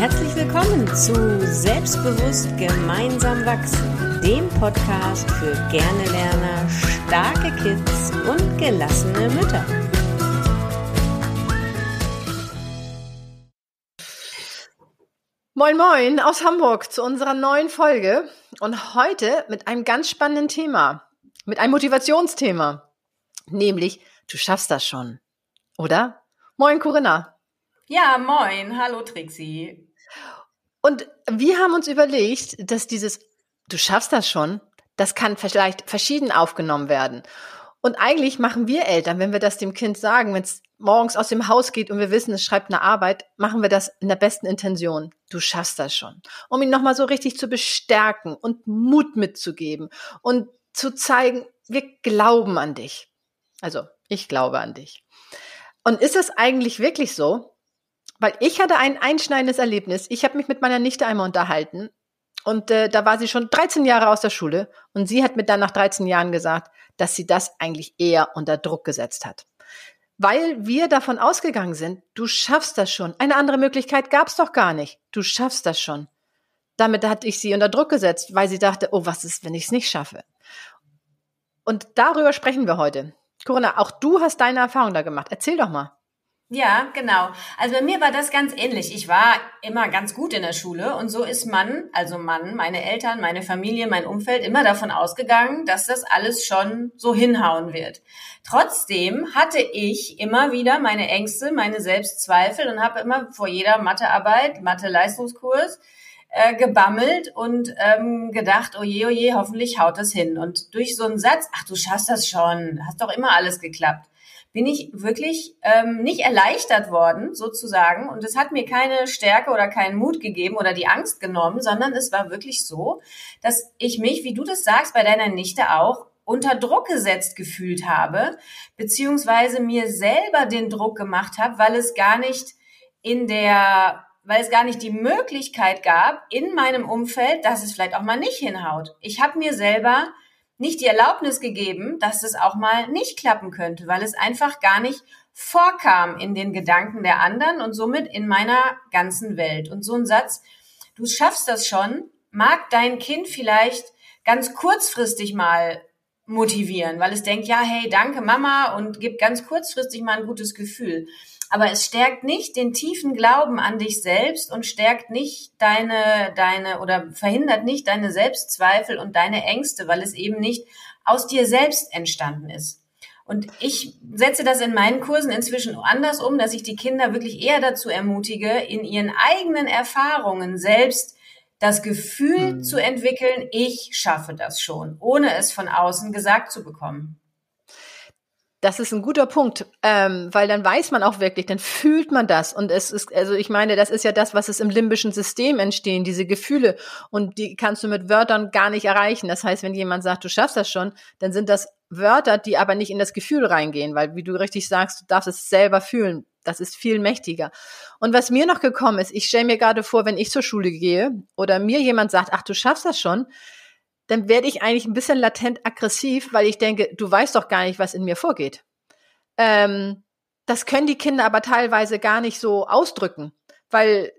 Herzlich willkommen zu Selbstbewusst gemeinsam wachsen, dem Podcast für gerne Lerner, starke Kids und gelassene Mütter. Moin Moin aus Hamburg zu unserer neuen Folge und heute mit einem ganz spannenden Thema, mit einem Motivationsthema, nämlich du schaffst das schon, oder? Moin Corinna. Ja, moin. Hallo Trixie. Und wir haben uns überlegt, dass dieses Du schaffst das schon, das kann vielleicht verschieden aufgenommen werden. Und eigentlich machen wir Eltern, wenn wir das dem Kind sagen, wenn es morgens aus dem Haus geht und wir wissen, es schreibt eine Arbeit, machen wir das in der besten Intention. Du schaffst das schon. Um ihn nochmal so richtig zu bestärken und Mut mitzugeben und zu zeigen, wir glauben an dich. Also, ich glaube an dich. Und ist es eigentlich wirklich so? Weil ich hatte ein einschneidendes Erlebnis. Ich habe mich mit meiner Nichte einmal unterhalten und äh, da war sie schon 13 Jahre aus der Schule und sie hat mir dann nach 13 Jahren gesagt, dass sie das eigentlich eher unter Druck gesetzt hat. Weil wir davon ausgegangen sind, du schaffst das schon. Eine andere Möglichkeit gab es doch gar nicht. Du schaffst das schon. Damit hatte ich sie unter Druck gesetzt, weil sie dachte, oh, was ist, wenn ich es nicht schaffe? Und darüber sprechen wir heute. Corinna, auch du hast deine Erfahrung da gemacht. Erzähl doch mal. Ja, genau. Also bei mir war das ganz ähnlich. Ich war immer ganz gut in der Schule und so ist man, also Mann, meine Eltern, meine Familie, mein Umfeld immer davon ausgegangen, dass das alles schon so hinhauen wird. Trotzdem hatte ich immer wieder meine Ängste, meine Selbstzweifel und habe immer vor jeder Mathearbeit, Mathe-Leistungskurs äh, gebammelt und ähm, gedacht, oh je, oh hoffentlich haut das hin. Und durch so einen Satz, ach du schaffst das schon, hast doch immer alles geklappt bin ich wirklich ähm, nicht erleichtert worden, sozusagen. Und es hat mir keine Stärke oder keinen Mut gegeben oder die Angst genommen, sondern es war wirklich so, dass ich mich, wie du das sagst, bei deiner Nichte auch, unter Druck gesetzt gefühlt habe, beziehungsweise mir selber den Druck gemacht habe, weil es gar nicht in der weil es gar nicht die Möglichkeit gab in meinem Umfeld, dass es vielleicht auch mal nicht hinhaut. Ich habe mir selber nicht die Erlaubnis gegeben, dass es auch mal nicht klappen könnte, weil es einfach gar nicht vorkam in den Gedanken der anderen und somit in meiner ganzen Welt. Und so ein Satz, du schaffst das schon, mag dein Kind vielleicht ganz kurzfristig mal motivieren, weil es denkt, ja, hey, danke Mama und gibt ganz kurzfristig mal ein gutes Gefühl aber es stärkt nicht den tiefen Glauben an dich selbst und stärkt nicht deine, deine oder verhindert nicht deine Selbstzweifel und deine Ängste, weil es eben nicht aus dir selbst entstanden ist. Und ich setze das in meinen Kursen inzwischen anders um, dass ich die Kinder wirklich eher dazu ermutige, in ihren eigenen Erfahrungen selbst das Gefühl mhm. zu entwickeln, ich schaffe das schon, ohne es von außen gesagt zu bekommen. Das ist ein guter Punkt, ähm, weil dann weiß man auch wirklich, dann fühlt man das. Und es ist, also ich meine, das ist ja das, was es im limbischen System entstehen, diese Gefühle. Und die kannst du mit Wörtern gar nicht erreichen. Das heißt, wenn jemand sagt, du schaffst das schon, dann sind das Wörter, die aber nicht in das Gefühl reingehen, weil, wie du richtig sagst, du darfst es selber fühlen. Das ist viel mächtiger. Und was mir noch gekommen ist, ich stelle mir gerade vor, wenn ich zur Schule gehe oder mir jemand sagt, ach, du schaffst das schon, dann werde ich eigentlich ein bisschen latent aggressiv, weil ich denke, du weißt doch gar nicht, was in mir vorgeht. Ähm, das können die Kinder aber teilweise gar nicht so ausdrücken, weil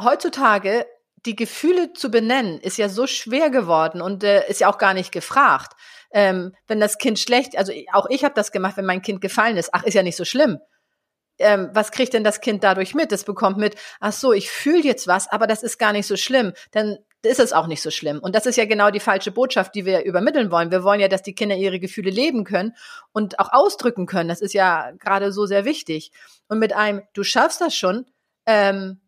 heutzutage die Gefühle zu benennen ist ja so schwer geworden und äh, ist ja auch gar nicht gefragt. Ähm, wenn das Kind schlecht, also auch ich habe das gemacht, wenn mein Kind gefallen ist, ach, ist ja nicht so schlimm. Ähm, was kriegt denn das Kind dadurch mit? Das bekommt mit, ach so, ich fühle jetzt was, aber das ist gar nicht so schlimm. Dann ist es auch nicht so schlimm. Und das ist ja genau die falsche Botschaft, die wir übermitteln wollen. Wir wollen ja, dass die Kinder ihre Gefühle leben können und auch ausdrücken können. Das ist ja gerade so sehr wichtig. Und mit einem, du schaffst das schon, ähm,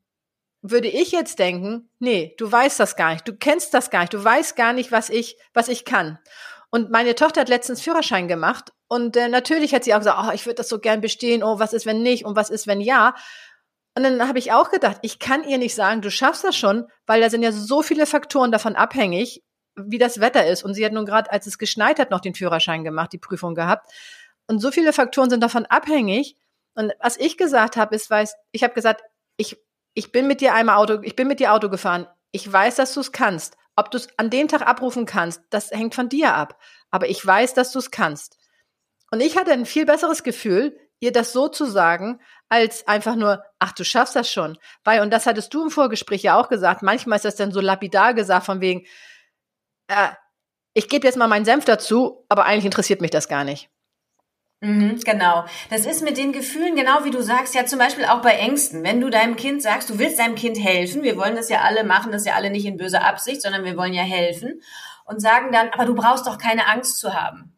würde ich jetzt denken, nee, du weißt das gar nicht, du kennst das gar nicht, du weißt gar nicht, was ich, was ich kann. Und meine Tochter hat letztens Führerschein gemacht und äh, natürlich hat sie auch gesagt, oh, ich würde das so gern bestehen, oh, was ist, wenn nicht und was ist, wenn ja. Und dann habe ich auch gedacht, ich kann ihr nicht sagen, du schaffst das schon, weil da sind ja so viele Faktoren davon abhängig, wie das Wetter ist. Und sie hat nun gerade, als es geschneit hat, noch den Führerschein gemacht, die Prüfung gehabt. Und so viele Faktoren sind davon abhängig. Und was ich gesagt habe, ist, weiß, ich habe gesagt, ich, ich bin mit dir einmal Auto, ich bin mit dir Auto gefahren. Ich weiß, dass du es kannst. Ob du es an dem Tag abrufen kannst, das hängt von dir ab. Aber ich weiß, dass du es kannst. Und ich hatte ein viel besseres Gefühl, ihr das so zu sagen, als einfach nur, ach, du schaffst das schon. Weil, und das hattest du im Vorgespräch ja auch gesagt, manchmal ist das dann so lapidar gesagt, von wegen, äh, ich gebe jetzt mal meinen Senf dazu, aber eigentlich interessiert mich das gar nicht. Mhm, genau. Das ist mit den Gefühlen, genau wie du sagst, ja zum Beispiel auch bei Ängsten. Wenn du deinem Kind sagst, du willst deinem Kind helfen, wir wollen das ja alle machen, das ja alle nicht in böser Absicht, sondern wir wollen ja helfen und sagen dann, aber du brauchst doch keine Angst zu haben.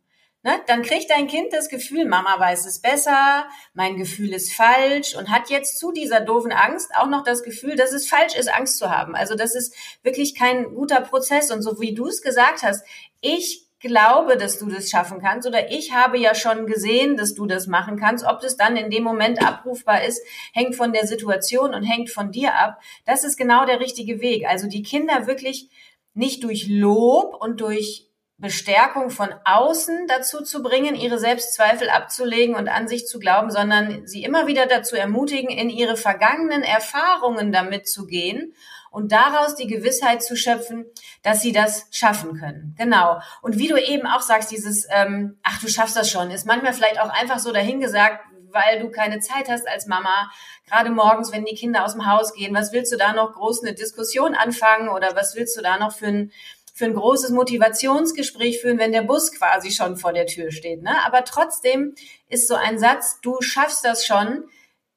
Ne? Dann kriegt dein Kind das Gefühl, Mama weiß es besser, mein Gefühl ist falsch und hat jetzt zu dieser doofen Angst auch noch das Gefühl, dass es falsch ist, Angst zu haben. Also das ist wirklich kein guter Prozess. Und so wie du es gesagt hast, ich glaube, dass du das schaffen kannst oder ich habe ja schon gesehen, dass du das machen kannst. Ob das dann in dem Moment abrufbar ist, hängt von der Situation und hängt von dir ab. Das ist genau der richtige Weg. Also die Kinder wirklich nicht durch Lob und durch Bestärkung von außen dazu zu bringen, ihre Selbstzweifel abzulegen und an sich zu glauben, sondern sie immer wieder dazu ermutigen, in ihre vergangenen Erfahrungen damit zu gehen und daraus die Gewissheit zu schöpfen, dass sie das schaffen können. Genau. Und wie du eben auch sagst, dieses, ähm, ach, du schaffst das schon, ist manchmal vielleicht auch einfach so dahingesagt, weil du keine Zeit hast als Mama, gerade morgens, wenn die Kinder aus dem Haus gehen, was willst du da noch groß eine Diskussion anfangen oder was willst du da noch für ein, für ein großes Motivationsgespräch führen, wenn der Bus quasi schon vor der Tür steht. Ne? Aber trotzdem ist so ein Satz, du schaffst das schon,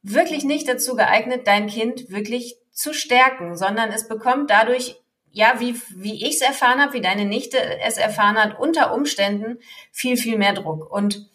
wirklich nicht dazu geeignet, dein Kind wirklich zu stärken, sondern es bekommt dadurch, ja, wie, wie ich es erfahren habe, wie deine Nichte es erfahren hat, unter Umständen viel, viel mehr Druck. Und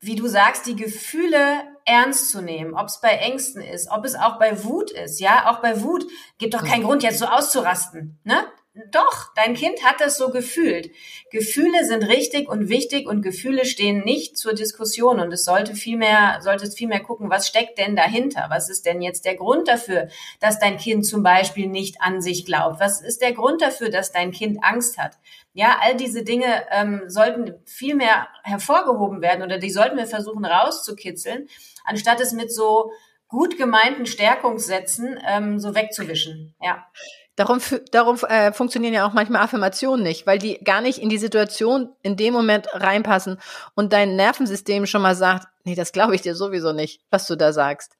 wie du sagst, die Gefühle ernst zu nehmen, ob es bei Ängsten ist, ob es auch bei Wut ist, ja, auch bei Wut gibt doch keinen Grund, jetzt so auszurasten, ne? Doch, dein Kind hat das so gefühlt. Gefühle sind richtig und wichtig und Gefühle stehen nicht zur Diskussion und es sollte vielmehr, sollte es vielmehr gucken, was steckt denn dahinter? Was ist denn jetzt der Grund dafür, dass dein Kind zum Beispiel nicht an sich glaubt? Was ist der Grund dafür, dass dein Kind Angst hat? Ja, all diese Dinge ähm, sollten viel mehr hervorgehoben werden oder die sollten wir versuchen rauszukitzeln, anstatt es mit so gut gemeinten Stärkungssätzen ähm, so wegzuwischen. Ja. Darum, darum äh, funktionieren ja auch manchmal Affirmationen nicht, weil die gar nicht in die Situation in dem Moment reinpassen und dein Nervensystem schon mal sagt, nee, das glaube ich dir sowieso nicht, was du da sagst.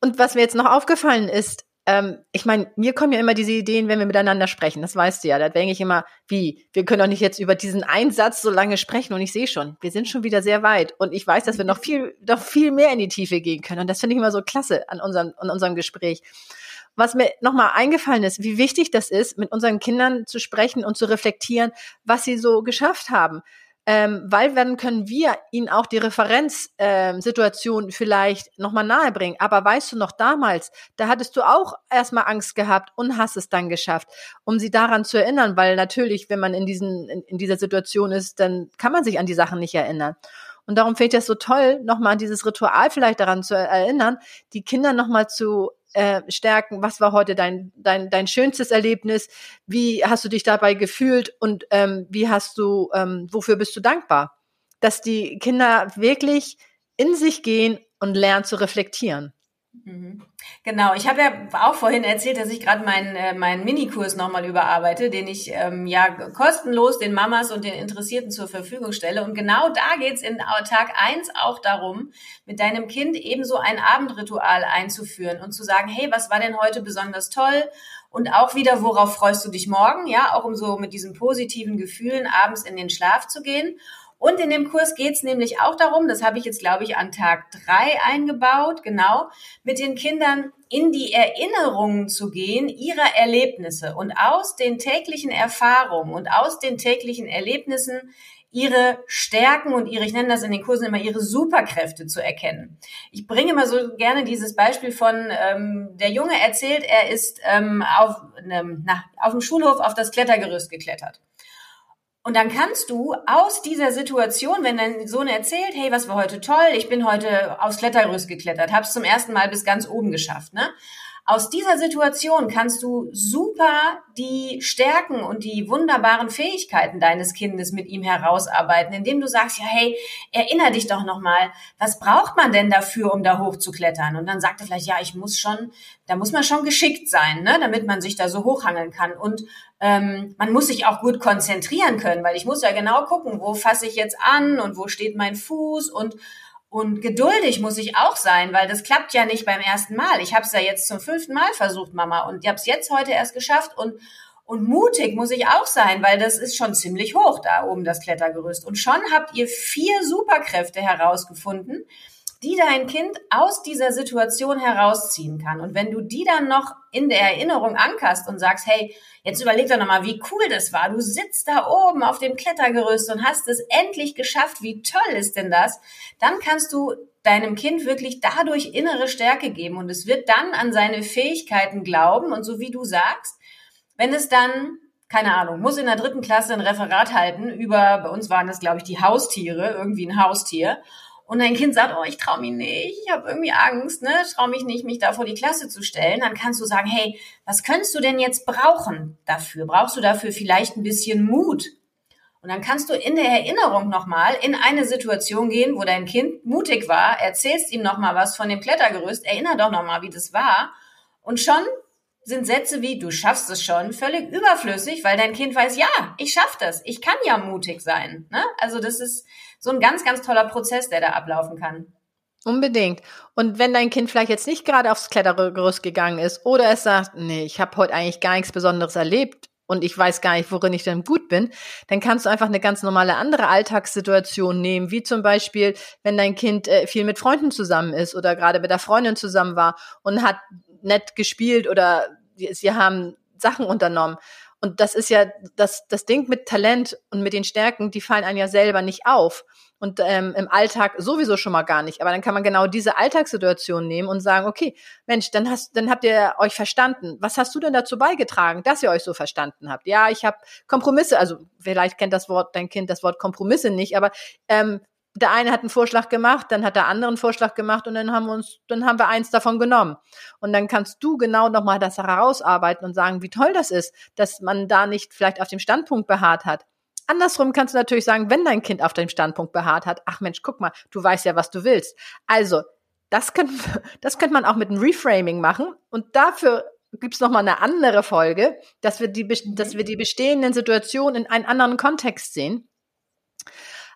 Und was mir jetzt noch aufgefallen ist, ähm, ich meine, mir kommen ja immer diese Ideen, wenn wir miteinander sprechen, das weißt du ja, da denke ich immer, wie, wir können doch nicht jetzt über diesen Einsatz so lange sprechen und ich sehe schon, wir sind schon wieder sehr weit und ich weiß, dass wir noch viel, noch viel mehr in die Tiefe gehen können und das finde ich immer so klasse an unserem, an unserem Gespräch was mir nochmal eingefallen ist, wie wichtig das ist, mit unseren Kindern zu sprechen und zu reflektieren, was sie so geschafft haben. Ähm, weil dann können wir ihnen auch die Referenzsituation ähm, vielleicht nochmal nahebringen. Aber weißt du noch damals, da hattest du auch erstmal Angst gehabt und hast es dann geschafft, um sie daran zu erinnern, weil natürlich, wenn man in, diesen, in, in dieser Situation ist, dann kann man sich an die Sachen nicht erinnern. Und darum finde ich das so toll, nochmal an dieses Ritual vielleicht daran zu erinnern, die Kinder nochmal zu äh, stärken. Was war heute dein, dein, dein schönstes Erlebnis? Wie hast du dich dabei gefühlt und ähm, wie hast du, ähm, wofür bist du dankbar? Dass die Kinder wirklich in sich gehen und lernen zu reflektieren. Mhm. Genau, ich habe ja auch vorhin erzählt, dass ich gerade meinen äh, meinen Minikurs nochmal überarbeite, den ich ähm, ja kostenlos den Mamas und den Interessierten zur Verfügung stelle. Und genau da geht's in Tag eins auch darum, mit deinem Kind ebenso ein Abendritual einzuführen und zu sagen, hey, was war denn heute besonders toll? Und auch wieder, worauf freust du dich morgen? Ja, auch um so mit diesen positiven Gefühlen abends in den Schlaf zu gehen. Und in dem Kurs geht's nämlich auch darum, das habe ich jetzt, glaube ich, an Tag drei eingebaut, genau, mit den Kindern in die Erinnerungen zu gehen ihrer Erlebnisse und aus den täglichen Erfahrungen und aus den täglichen Erlebnissen ihre Stärken und ihre, ich nenne das in den Kursen immer, ihre Superkräfte zu erkennen. Ich bringe immer so gerne dieses Beispiel von, ähm, der Junge erzählt, er ist ähm, auf, ähm, na, auf dem Schulhof auf das Klettergerüst geklettert. Und dann kannst du aus dieser Situation, wenn dein Sohn erzählt, hey, was war heute toll, ich bin heute aufs Klettergerüst geklettert, hab's zum ersten Mal bis ganz oben geschafft, ne? Aus dieser Situation kannst du super die Stärken und die wunderbaren Fähigkeiten deines Kindes mit ihm herausarbeiten, indem du sagst, ja, hey, erinner dich doch nochmal, was braucht man denn dafür, um da hochzuklettern? Und dann sagt er vielleicht, ja, ich muss schon, da muss man schon geschickt sein, ne, damit man sich da so hochhangeln kann. Und ähm, man muss sich auch gut konzentrieren können, weil ich muss ja genau gucken, wo fasse ich jetzt an und wo steht mein Fuß und Und geduldig muss ich auch sein, weil das klappt ja nicht beim ersten Mal. Ich habe es ja jetzt zum fünften Mal versucht, Mama, und ich habe es jetzt heute erst geschafft. Und, und mutig muss ich auch sein, weil das ist schon ziemlich hoch da oben, das Klettergerüst. Und schon habt ihr vier Superkräfte herausgefunden, die dein Kind aus dieser Situation herausziehen kann. Und wenn du die dann noch in der Erinnerung ankerst und sagst, hey, jetzt überleg doch nochmal, wie cool das war. Du sitzt da oben auf dem Klettergerüst und hast es endlich geschafft. Wie toll ist denn das? Dann kannst du deinem Kind wirklich dadurch innere Stärke geben und es wird dann an seine Fähigkeiten glauben und so wie du sagst, wenn es dann keine Ahnung, muss in der dritten Klasse ein Referat halten über, bei uns waren das, glaube ich, die Haustiere, irgendwie ein Haustier und dein Kind sagt, oh, ich traue mich nicht, ich habe irgendwie Angst, ne, traue mich nicht, mich da vor die Klasse zu stellen, dann kannst du sagen, hey, was könntest du denn jetzt brauchen dafür? Brauchst du dafür vielleicht ein bisschen Mut? Und dann kannst du in der Erinnerung nochmal in eine Situation gehen, wo dein Kind mutig war, erzählst ihm nochmal was von dem Klettergerüst, erinner doch nochmal, wie das war. Und schon sind Sätze wie, du schaffst es schon, völlig überflüssig, weil dein Kind weiß, ja, ich schaff das, ich kann ja mutig sein. Ne? Also das ist, so ein ganz, ganz toller Prozess, der da ablaufen kann. Unbedingt. Und wenn dein Kind vielleicht jetzt nicht gerade aufs Klettergerüst gegangen ist oder es sagt, nee, ich habe heute eigentlich gar nichts Besonderes erlebt und ich weiß gar nicht, worin ich denn gut bin, dann kannst du einfach eine ganz normale andere Alltagssituation nehmen, wie zum Beispiel, wenn dein Kind äh, viel mit Freunden zusammen ist oder gerade mit der Freundin zusammen war und hat nett gespielt oder sie haben Sachen unternommen. Und das ist ja das, das Ding mit Talent und mit den Stärken, die fallen einem ja selber nicht auf. Und ähm, im Alltag sowieso schon mal gar nicht. Aber dann kann man genau diese Alltagssituation nehmen und sagen, okay, Mensch, dann hast, dann habt ihr euch verstanden. Was hast du denn dazu beigetragen, dass ihr euch so verstanden habt? Ja, ich habe Kompromisse, also vielleicht kennt das Wort dein Kind das Wort Kompromisse nicht, aber ähm, der eine hat einen Vorschlag gemacht, dann hat der andere einen Vorschlag gemacht und dann haben wir uns, dann haben wir eins davon genommen. Und dann kannst du genau nochmal das herausarbeiten und sagen, wie toll das ist, dass man da nicht vielleicht auf dem Standpunkt beharrt hat. Andersrum kannst du natürlich sagen, wenn dein Kind auf dem Standpunkt beharrt hat, ach Mensch, guck mal, du weißt ja, was du willst. Also, das könnte, das könnte man auch mit einem Reframing machen und dafür gibt's noch mal eine andere Folge, dass wir die, dass wir die bestehenden Situationen in einen anderen Kontext sehen.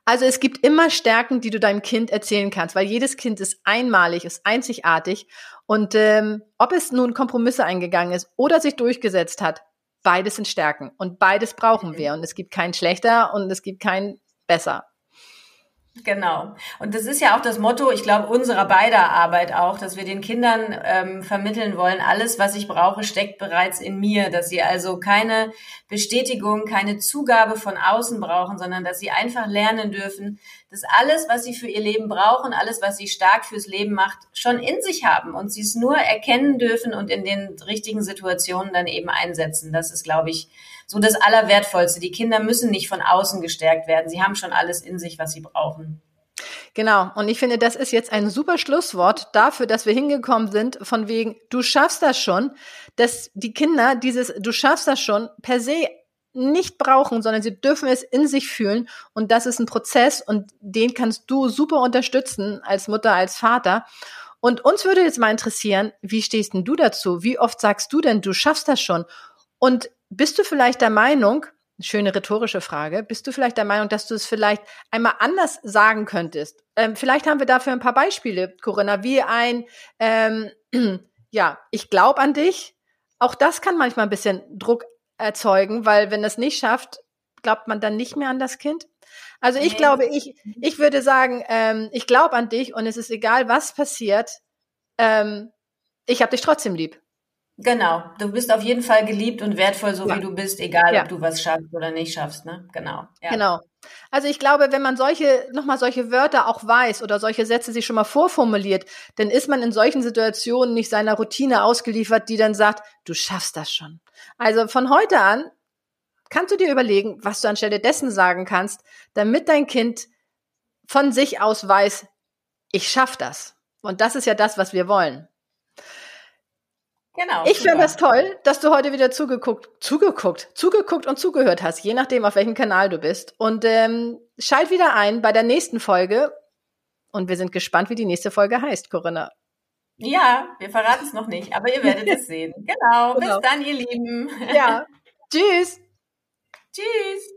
Also es gibt immer Stärken, die du deinem Kind erzählen kannst, weil jedes Kind ist einmalig, ist einzigartig. Und ähm, ob es nun Kompromisse eingegangen ist oder sich durchgesetzt hat, beides sind Stärken und beides brauchen wir. Und es gibt keinen schlechter und es gibt keinen besser. Genau. Und das ist ja auch das Motto, ich glaube, unserer beider Arbeit auch, dass wir den Kindern ähm, vermitteln wollen, alles, was ich brauche, steckt bereits in mir, dass sie also keine Bestätigung, keine Zugabe von außen brauchen, sondern dass sie einfach lernen dürfen, dass alles, was sie für ihr Leben brauchen, alles, was sie stark fürs Leben macht, schon in sich haben und sie es nur erkennen dürfen und in den richtigen Situationen dann eben einsetzen. Das ist, glaube ich, so das Allerwertvollste. Die Kinder müssen nicht von außen gestärkt werden. Sie haben schon alles in sich, was sie brauchen. Genau. Und ich finde, das ist jetzt ein super Schlusswort dafür, dass wir hingekommen sind, von wegen, du schaffst das schon, dass die Kinder dieses, du schaffst das schon per se nicht brauchen, sondern sie dürfen es in sich fühlen. Und das ist ein Prozess und den kannst du super unterstützen als Mutter, als Vater. Und uns würde jetzt mal interessieren, wie stehst denn du dazu? Wie oft sagst du denn, du schaffst das schon? Und bist du vielleicht der Meinung, schöne rhetorische Frage, bist du vielleicht der Meinung, dass du es vielleicht einmal anders sagen könntest? Ähm, vielleicht haben wir dafür ein paar Beispiele, Corinna, wie ein, ähm, ja, ich glaube an dich. Auch das kann manchmal ein bisschen Druck erzeugen, weil wenn es nicht schafft, glaubt man dann nicht mehr an das Kind. Also ich nee. glaube, ich, ich würde sagen, ähm, ich glaube an dich und es ist egal, was passiert, ähm, ich habe dich trotzdem lieb. Genau, du bist auf jeden Fall geliebt und wertvoll, so ja. wie du bist, egal ja. ob du was schaffst oder nicht schaffst, ne? Genau. Ja. Genau. Also ich glaube, wenn man solche, nochmal solche Wörter auch weiß oder solche Sätze sich schon mal vorformuliert, dann ist man in solchen Situationen nicht seiner Routine ausgeliefert, die dann sagt, du schaffst das schon. Also von heute an kannst du dir überlegen, was du anstelle dessen sagen kannst, damit dein Kind von sich aus weiß, ich schaff das. Und das ist ja das, was wir wollen. Genau. Ich finde das toll, dass du heute wieder zugeguckt, zugeguckt, zugeguckt und zugehört hast, je nachdem, auf welchem Kanal du bist. Und ähm, schalt wieder ein bei der nächsten Folge. Und wir sind gespannt, wie die nächste Folge heißt, Corinna. Ja, wir verraten es noch nicht, aber ihr werdet es sehen. Genau. genau. Bis dann, ihr Lieben. Ja. Tschüss. Tschüss.